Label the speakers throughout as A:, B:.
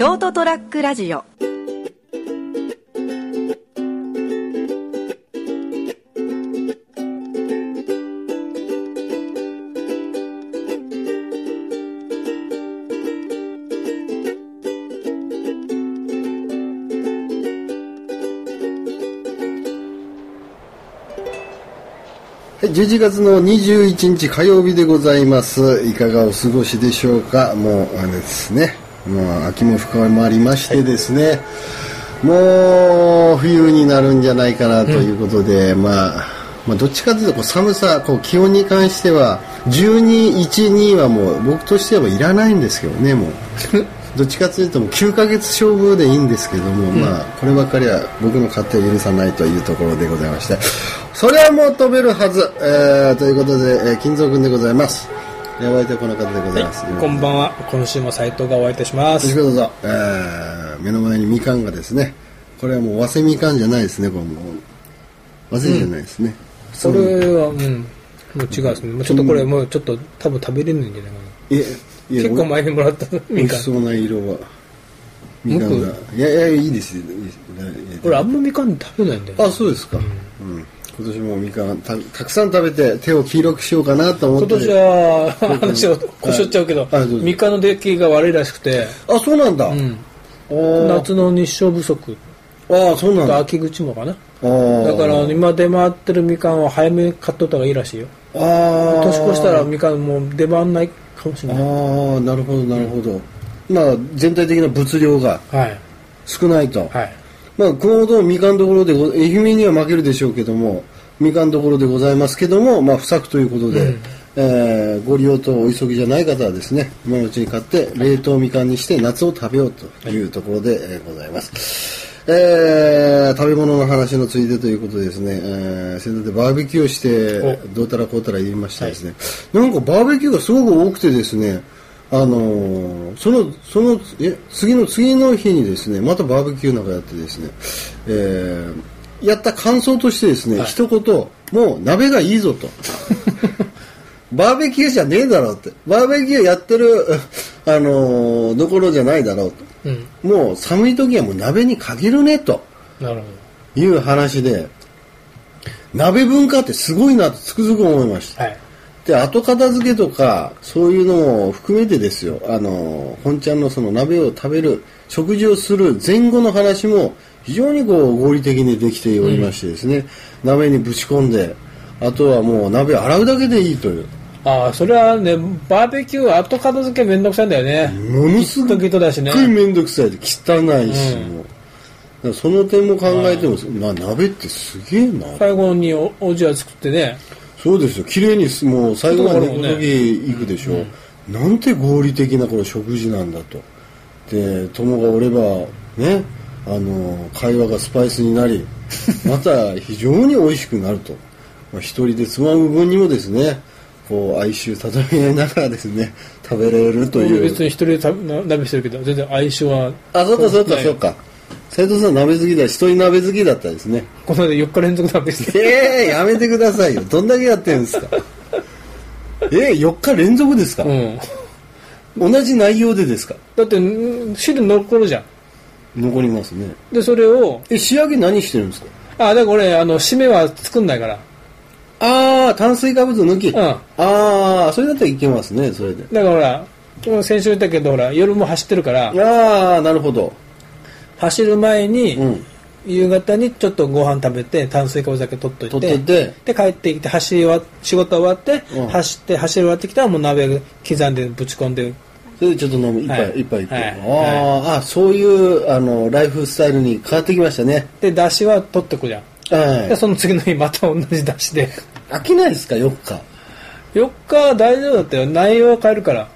A: ショートトラックラジオ
B: はい、11月の21日火曜日でございます。いかがお過ごしでしょうか？もう、あれですね。もう秋も深まりましてですね。もう冬になるんじゃないかなということで、まあ、まあ、どっちかというとこう寒さ、こう気温に関しては、12、1、2はもう僕としてはいらないんですけどね、もう。どっちかというともう9ヶ月勝負でいいんですけども、まあこればっかりは僕の勝手を許さないというところでございましてそれはもう飛べるはず、えー、ということで、えー、金蔵君でございますえーお相手はこの方でございます、
C: こんばんは。今週も斉藤がお会いいたします。
B: よろしくどうぞ、えー、目の前にみかんがですね。これはもう早生みかんじゃないですねこれもう早生じゃないですね、
C: それは、うん、もう違うですね。もうちょっとこれ、もうちょっと多分食べれないんじゃないか
B: いえい
C: な。
B: え
C: 結構前にもらったみかん。
B: そうな色はみかんが。いやいやいいですよ。いいです。
C: 俺あんまみかん食べないんだよ、ね。
B: あそうですか、うん今年もみかんたたくさん食べて手を黄色くしようかなと思って。
C: 今年は話をこしょっちゃうけど、
B: はい。
C: みかんの出来が悪いらしくて、
B: あそうなんだ、
C: うん、夏の日照不足。
B: ああそうなんだ。
C: と秋口もかな。だから今出回ってるみかんは早めに買っとった方がいいらしいよ。
B: ああ
C: 年越したらみかんもう出回んないかもしれない。
B: ああなるほどなるほど、まあ全体的な物量が
C: はい。
B: 少ないと、
C: はい。
B: まあ熊本のみかんどころでご愛媛には負けるでしょうけどもみかんどころでございますけどもまあ不作ということで、えーご利用とお急ぎじゃない方はですね今のうちに買って冷凍みかんにして夏を食べようというところで、えーございます、えー食べ物の話のついでということでですね、えー、先日でバーベキューをしてどうたらこうたら言いましたですね、なんかバーベキューがすごく多くてですねあのーそのそのえ次の次の日にですねまたバーベキューなんかやってですね、えーやった感想としてですね、一言もう鍋がいいぞと バーベキューじゃねえだろうってバーベキューやってるあのーどころじゃないだろうと
C: うん。
B: もう寒い時はもう鍋に限るねと
C: なるほ
B: いう話で鍋文化ってすごいなとつくづく思いました
C: ど。はい。
B: で後片付けとかそういうのも含めてですよ。あの本ちゃんのその鍋を食べる食事をする前後の話も非常にこう合理的にできておりましてですね、鍋にぶち込んであとはもう鍋を洗うだけでいいという。
C: ああ、それはね、バーベキュー後片付けめんどくさいんだよね。
B: ものすご
C: ギットギットだしね。
B: く面倒くさいで汚いし、
C: うん。
B: もう。その点も考えても、な鍋ってすげえな。
C: 最後におおじや作ってね。
B: そうですよ。綺麗にすもう最後までこの時行くでしょ、なんて合理的なこの食事なんだと。で友がおればねあの会話がスパイスになり また非常に美味しくなると、まあ、一人でつまむ分にもですねこう哀愁漂い合いながらですね食べれるという。
C: 別に一人で鍋してるけど、全然相性は、
B: あそうかそうかそうか斉藤さん鍋好きだ一人鍋好きだったですね。
C: この間4日連続鍋して。
B: ええやめてくださいよ。どんだけやってるんですか。え4日連続ですか、
C: うん。
B: 同じ内容でですか。
C: だって、ん汁残るじゃん。
B: 残りますね。
C: で、それを、
B: え仕上げ何してるんですか。
C: あ、だから俺、あの、締めは作んないから。
B: ああ炭水化物抜き、
C: うん。
B: ああそれだったらいけますねそれで。
C: だからほら、先週言ったけど、ほら、夜も走ってるから、
B: ああなるほど
C: 走る前に、
B: うん。
C: 夕方にちょっとご飯食べて炭水化物だけ取っといてで帰ってきて走り終わ仕事終わって、
B: うん。
C: 走って走り終わってきたらもう鍋刻んでぶち込んで
B: それでちょっと飲む一杯、
C: はい。
B: 一杯いって、
C: はい。
B: あーあそういうあのライフスタイルに変わってきましたね。
C: で出汁は取ってくじゃん。
B: はい。
C: でその次の日また同じ出汁で。
B: 飽きないですか4日
C: ？4日は大丈夫だったよ。内容は変えるから。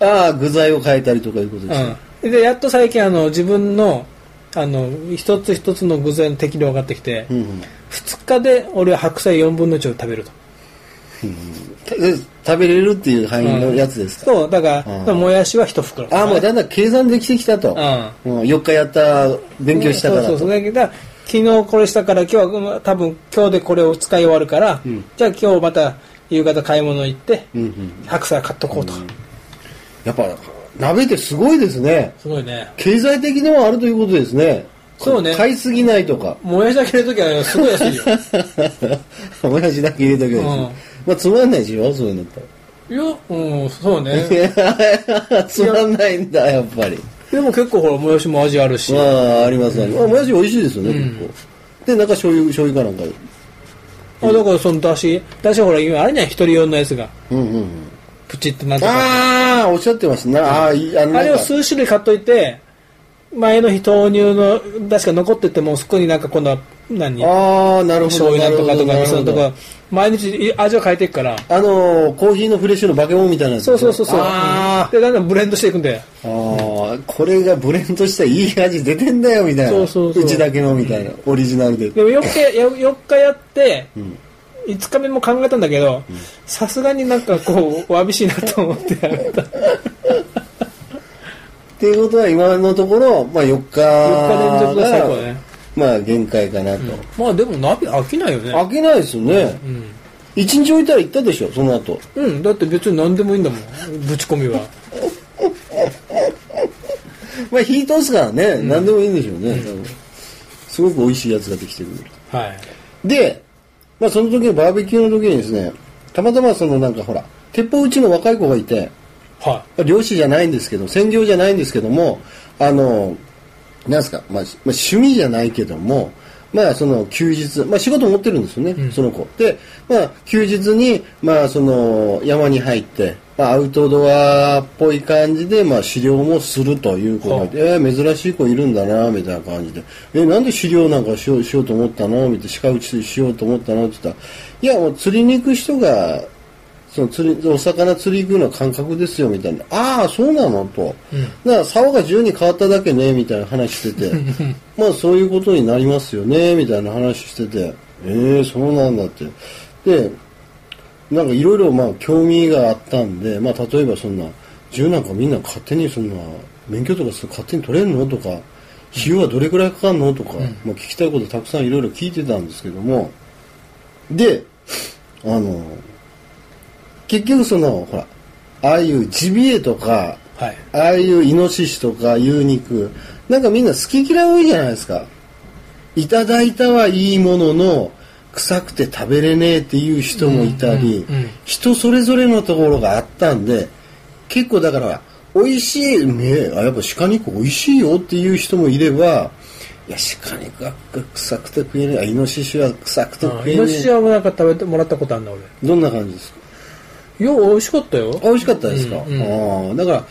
B: ああ具材を変えたりとかいうことですね、
C: うん、でやっと最近あの自分のあの一つ一つの具材の適量が上がってきて、
B: うんうん。
C: 2日で俺は白菜4分の1を食べると。
B: え食べれるっていう範囲のやつですか、
C: そうだから、
B: うん。
C: もやしは1袋。
B: ああもうだんだん計算できてきたと、うん、4日やった勉強したからと。
C: そうそうそう。だけど昨日これしたから今日はうん多分今日でこれを使い終わるから、
B: ん。
C: じゃあ今日また夕方買い物行って、
B: うんうん。
C: 白菜買っとこうと。か、
B: やっぱ鍋ってすごいですね。
C: すごいね。
B: 経済的にもあるということですね。
C: そうね
B: 買いすぎないとか。
C: もやしだけ入れるときはすごい安いよ。
B: もやしだけ入れとけばいいです、
C: うん
B: まあつまんないでしょそういうのって。
C: いや、うん、そうね。
B: つまんないんだ、やっぱり。
C: でも結構ほら、もやしも味あるし。
B: まあ、ありますね。まあ、もやし美味しいですよね、
C: うん
B: 結構。で、なんか醤油、醤油かなんか。
C: あだからそのだし、だしほら、今あれね、一人用のやつが、
B: うんうんうん。
C: プチってなってた
B: ああ、おっしゃってますな。ああ、いいあの
C: あれを数種類買っといて、前の日豆乳の出汁が残ってても、そこになんか今度は何？
B: ああ、なるほど。
C: 醤油なんとかとか味噌とか、毎日味を変えていくから。
B: あのー、コーヒーのフレッシュのバケモンみたいな。
C: そうそうそうそう。
B: あ
C: で、だんだんブレンドしていくんで。
B: あ、ああ、これがブレンドしたいい味出てんだよ、みたいな。
C: そうそうそう
B: ちだけの、みたいな。オリジナルで。
C: でも4日や、4日やって、
B: ん
C: 5日目も考えたんだけど、さすがになんかこう、わびしいなと思ってやめた。
B: っていうことは、今のところ、まあ4日
C: 4日連続が最高だね。
B: まあ限界かなと。
C: まあでも鍋飽きないよね。
B: 飽きないですよね。
C: うん。
B: 一日置いたら行ったでしょ、その後。
C: うん、だって別に何でもいいんだもん。ぶち込みは。
B: まあ火通すからね、何でもいいんでしょうね。多分すごく美味しいやつができてくる。
C: はい。
B: で、まあその時のバーベキューの時にですね、たまたまそのなんかほら、鉄砲撃ちの若い子がいて、
C: は
B: 漁師じゃないんですけど、専業じゃないんですけども、あの、なんすか、まあ、まあ、趣味じゃないけども、まあ、その休日、まあ、仕事持ってるんですよね、
C: うん
B: その子。で、まあ、休日に、まあ、その、山に入って、まあ、アウトドアっぽい感じで、まあ、狩猟もするという子がい。て、えー珍しい子いるんだな、みたいな感じで、えなんで狩猟なんかしようしようと思ったの？みたいな、鹿打ちしようと思ったの？って言ったら、いや、もう釣りに行く人が、その釣り、お魚釣り行くのは感覚ですよ、みたいな。ああ、そうなの？と。
C: うん。
B: だから、竿が10に変わっただけね、みたいな話してて、まあ、そういうことになりますよね、みたいな話してて、ええそうなんだって。で、なんかいろいろまあ、興味があったんで、まあ、例えばそんな、銃なんかみんな勝手にそんな、免許とか勝手に取れるのとか、費用はどれくらいかかるのとか、まあ、聞きたいことたくさんいろいろ聞いてたんですけども、で、あの、結局その、ほら、ああいうジビエとか、
C: い。はい。
B: ああいうイノシシとか牛肉、なんかみんな好き嫌い多いじゃないですか。いただいたはいいものの、臭くて食べれねえっていう人もいたり、人それぞれのところがあったんで、結構だから、美味しい、ねえ、あやっぱ鹿肉美味しいよっていう人もいれば、いや、鹿肉が臭くて食えねえ、あイノシシは臭くて
C: あ
B: 食えね
C: イノシシ
B: え。
C: はなんか食べてもらったことあるんだ俺。
B: どんな感じですか？
C: いや、美味しかったよ。
B: あ美味しかったですか、
C: うんうん
B: ああだから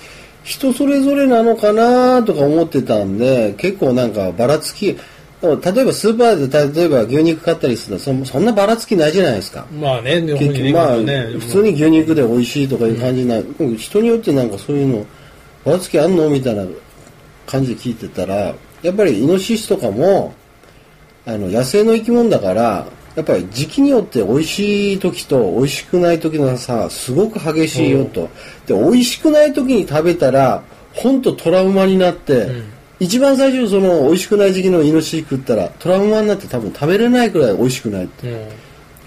B: 人それぞれなのかなとか思ってたんで結構なんかばらつき例えばスーパーで例えば牛肉買ったりするとそそんなばらつきないじゃないですか。
C: まあね、
B: 結局まあ、
C: ね。
B: 普通に牛肉で美味しいとかいう感じになる、うん。人によってなんかそういうのばらつきあんのみたいな感じで聞いてたらやっぱりイノシシとかもあの野生の生き物だからやっぱり時期によって美味しい時と美味しくない時の差すごく激しいよと、で美味しくない時に食べたら本当トラウマになって、
C: ん
B: 一番最初その美味しくない時期のイノシシ食ったらトラウマになって多分食べれないくらい美味しくないって
C: うん。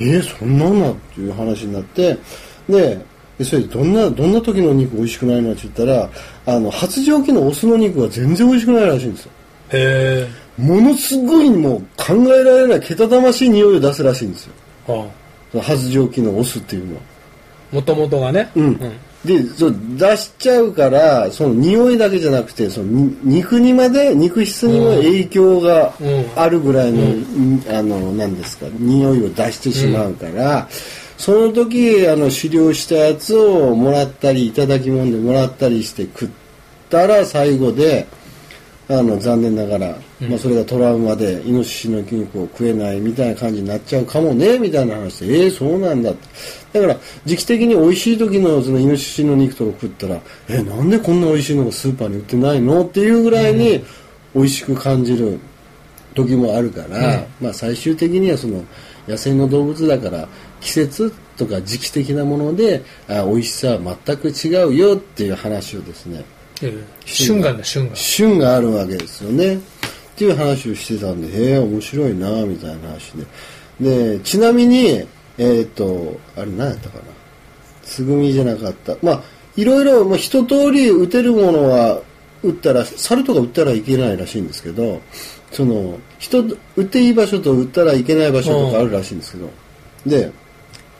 B: えー、そんなんなっていう話になってででそれでどんなどんな時の肉美味しくないのって言ったらあの発情期のオスの肉は全然美味しくないらしいんですよ
C: へ
B: ものすごいもう考えられないけたたましい匂いを出すらしいんですよ
C: え。は
B: その発情期のオスっていうのは
C: あ。もともとがね。
B: うん、でそう出しちゃうからその匂いだけじゃなくてそのに肉にまで肉質にも影響が
C: うん。
B: あるぐらいの、ん。あの何ですか匂いを出してしまうから、その時あの狩猟したやつをもらったりいただき物でもらったりして食ったら最後であの残念ながら、まあ、それがトラウマでイノシシの肉を食えないみたいな感じになっちゃうかもねみたいな話でええそうなんだって。だから時期的に美味しい時のそのイノシシの肉とか食ったらえなんでこんな美味しいのがスーパーに売ってないのっていうぐらいに美味しく感じる時もあるから、まあ最終的にはその野生の動物だから季節とか時期的なものであ美味しさは全く違うよっていう話をですね
C: ええ春眼だ、春眼。
B: 旬があるわけですよね。っていう話をしてたんでへえ面白いなみたいな話で。でちなみにえっ、とあれ何やったかな。つぐみじゃなかった。まあいろいろ、まあ、一通り打てるものは打ったら、猿とか打ったらいけないらしいんですけど、その、人、打っていい場所と打ったらいけない場所とかあるらしいんですけど、で、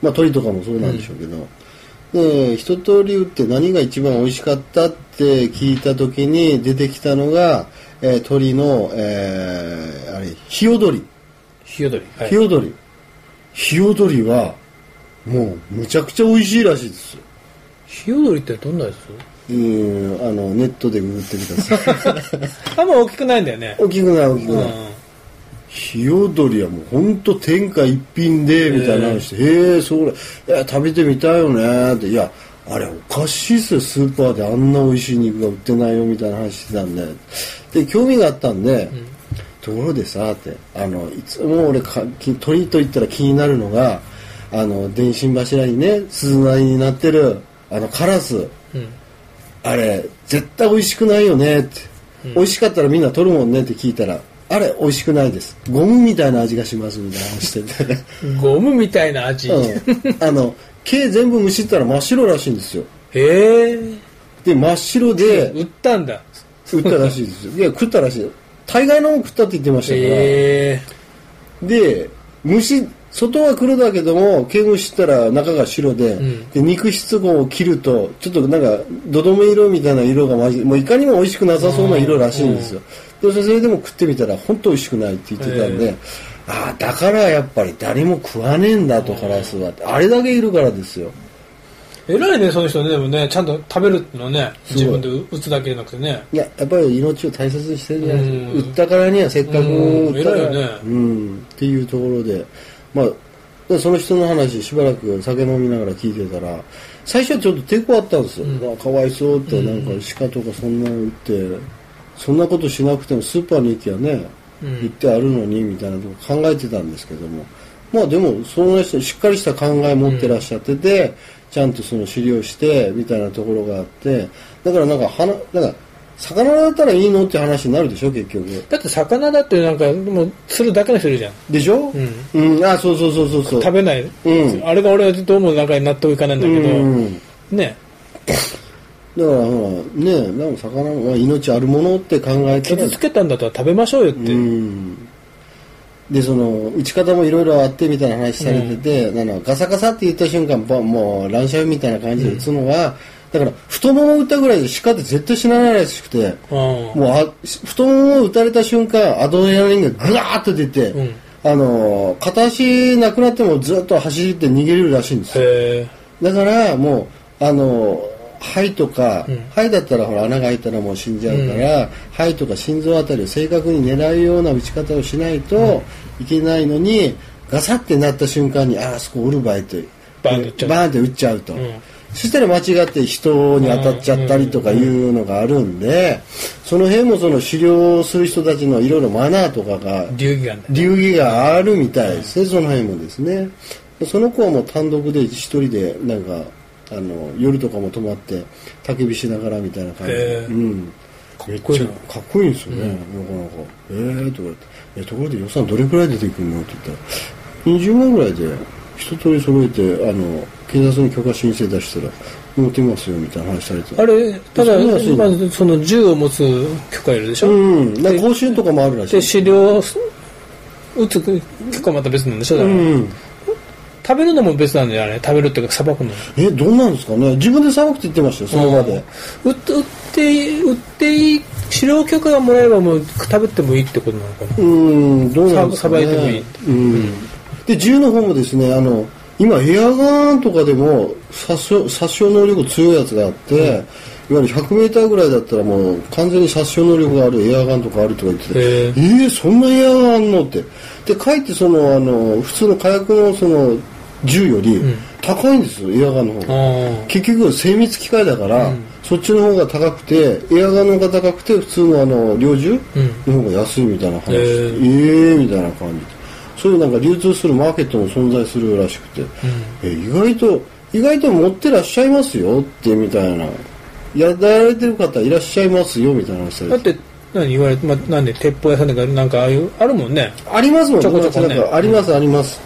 B: まあ鳥とかもそうなんでしょうけど、で、一通り打って何が一番美味しかったって聞いた時に出てきたのが、えー鳥の、えーあれ、ヒヨドリ。
C: ヒヨドリ。はい
B: ヒヨドリ。ヒヨドリは、もう、むちゃくちゃ美味しいらしいですよ。
C: ヒヨドリってどんなや
B: うん、あの、ネットでググってください。
C: つ あんま大きくないんだよね。
B: 大きくない大きく
C: うん
B: ない。ヒヨドリはもう本当天下一品で、みたいな話して、へえ、それ、いや、食べてみたいよね、って、いや、あれおかしいっすよ、スーパーであんな美味しい肉が売ってないよ、みたいな話してたんで。で、興味があったんで、ところでさ、って、あの、いつも俺か、き鳥と言ったら気になるのが、あの、電信柱にね、鈴なりになってる、あの、カラス。
C: うん。
B: あれ、絶対美味しくないよねって、美味しかったらみんな取るもんねって聞いたら、あれ、美味しくないです。ゴムみたいな味がしますみたいな話してて。
C: ゴムみたいな味。
B: うん。あの、毛全部むしったら真っ白らしいんですよ。
C: へえ。
B: で、真っ白で
C: 売ったんだ。
B: 売ったらしいですよ。いや、食ったらしいよ。大概のもん食ったって言ってましたから。
C: へえ。
B: で、虫、外は黒だけども、毛むしったら中が白で、
C: ん
B: で肉質を切ると、ちょっとなんか、どどめ色みたいな色が混じもういかにも美味しくなさそうな色らしいんですよ。でそれでも食ってみたら、本当美味しくないって言ってたんで、ああ、だからやっぱり誰も食わねえんだと、カラスはって。あれだけいるからですよ。
C: 偉いね、その人ね。でもね、ちゃんと食べるってのね、自分で打つだけじゃなくてね。
B: いや、やっぱり命を大切にしてるじゃないですか。
C: うん
B: 売ったからにはせっかく売ったから、
C: うん偉いよね
B: うん、っていうところで、まあ、でその人の話しばらく酒飲みながら聞いてたら、最初はちょっと抵抗あったんですよ。
C: うん
B: あかわいそうって、なんか鹿とかそんなの売って、そんなことしなくてもスーパーに行きゃね、
C: うん
B: 行ってあるのにみたいなとこ考えてたんですけども、まあでも、その人、しっかりした考え持ってらっしゃってて、ちゃんとその狩猟して、みたいなところがあって、だからなんか、はな、なんか、魚だったらいいのって話になるでしょ、結局。
C: だって魚だってなんか、もう、釣るだけの人いるじゃん。
B: でしょ？
C: うん。
B: うん、あ、そうそうそうそうそう。
C: 食べない。
B: うん
C: あれが俺はどうもなんか納得いかないんだけど、
B: うん。
C: ね。
B: だからほら、ね、なんか魚は命あるものって考えたら。
C: 傷つけたんだったら食べましょうよって。
B: う。ん。でその打ち方もいろいろあってみたいな話されてて、あのガサガサって言った瞬間もう乱射みたいな感じで打つのは、だから太もも打ったぐらいで鹿って絶対死なないらしくて、
C: うん
B: もうあ太ももを打たれた瞬間アドレナリンがグワーッと出て、
C: うん。
B: あの片足なくなってもずっと走って逃げれるらしいんですよ。
C: へ
B: だからもうあの肺とか、
C: うん。
B: 肺だったらほら穴が開いたらもう死んじゃうから、肺とか心臓あたりを正確に狙うような打ち方をしないといけないのに、ガサってなった瞬間にああそこおる
C: バーンって打っちゃう。
B: バーンって打っちゃうと、
C: うん。
B: そしたら間違って人に当たっちゃったりとかいうのがあるんで、その辺もその狩猟する人たちのいろいろマナーとかが
C: え。流儀が
B: 流儀があるみたいですね、その辺もですね。その子はもう単独で一人で、なんか、あの、夜とかも泊まって、焚き火しながらみたいな感じで。うん。めっ
C: こいいな
B: ちゃかっこいいんですよね、なかなか。えーとか言って、え、ところで予算どれくらい出てくるの？って言ったら、20万ぐらいで、一通り揃えて、あの、警察に許可申請出したら、持ってますよみたいな話されて
C: あれ、ただ、まずその銃を持つ許可いるでしょ、
B: うん。なんか講習とかもあるらしい。
C: で、狩猟を撃つ許可はまた別なんでしょ？だから、
B: うん。
C: 食べるのも別なんだよ、あれ。食べるっていうか、さばくのも。
B: え、どうなんですかね自分でさばくって言ってましたよ、その場で。
C: 売って、売って、売っていい、狩猟許可がもらえばもう食べてもいいってことなのかな。
B: うん、どうなんですかね。
C: さばいてもいい
B: うん。で、銃の方もですね、あの、今、エアガンとかでも殺傷殺傷能力強いやつがあって、いわゆる100メーターぐらいだったらもう完全に殺傷能力があるエアガンとかあるとか言ってて、
C: へ
B: え
C: え
B: ー、そんなエアガンあんのって。で、かえってその、あの、普通の火薬のその、銃より高いんですよ、エアガンの方が。
C: あ
B: 結局精密機械だから、そっちの方が高くてエアガンの方が高くて普通のあの猟銃の方が安いみたいな話、
C: へ
B: ええみたいな感じ。でそういうなんか流通するマーケットも存在するらしくて、え意外と意外と持ってらっしゃいますよってみたいな。やられてる方いらっしゃいますよみたいな話。
C: だって、何言われて、まあ、なんで、鉄砲屋さんとか、なんかああいう、あるもんね。
B: ありますもん
C: ちょこちょこね。
B: なんかありますあります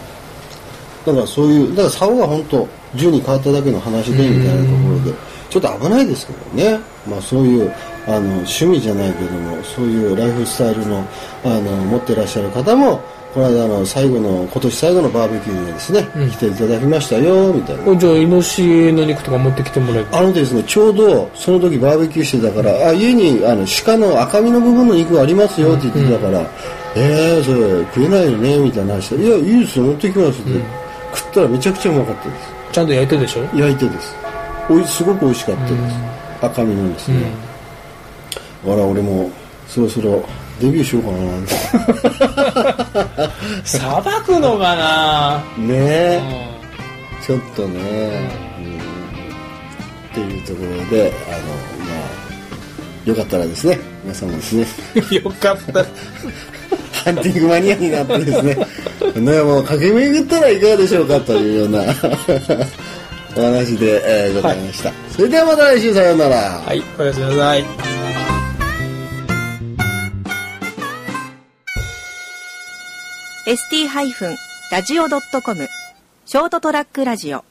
B: だからそういうだから竿が本当銃に変わっただけの話でみたいなところでちょっと危ないですけどね、まあ、そういうあの趣味じゃないけどもそういうライフスタイルのあの持ってらっしゃる方もこの間の最後の今年最後のバーベキューでですね、
C: うん。
B: 来ていただきましたよみたいな。
C: おじゃあイノシシの肉とか持ってきてもらえば
B: あのですね、ちょうどその時バーベキューしてたから、あ家にあの鹿の赤身の部分の肉ありますよって言ってたから、えー、それ食えないよねみたいな話で、いや、いいですよ、持ってきますって、食ったらめちゃくちゃうまかったで
C: ちゃんと焼いてるでしょ？
B: す。焼いてです。おいすごく美味しかったです。赤身のですね。あら、俺もそろそろデビューしようかな。
C: さばくのかな？
B: ね。え、ちょっとね、うん。っていうところで、あの、まあ、よかったらですね、皆さんもですね、
C: よかった
B: ハンティングマニアになってですね、ねもう駆け巡ったらいかがでしょうかというような お話で、えーございました。それではまた来週さようなら。
C: はいおやすみなさい
A: ST-radio.com ショートトラックラジオ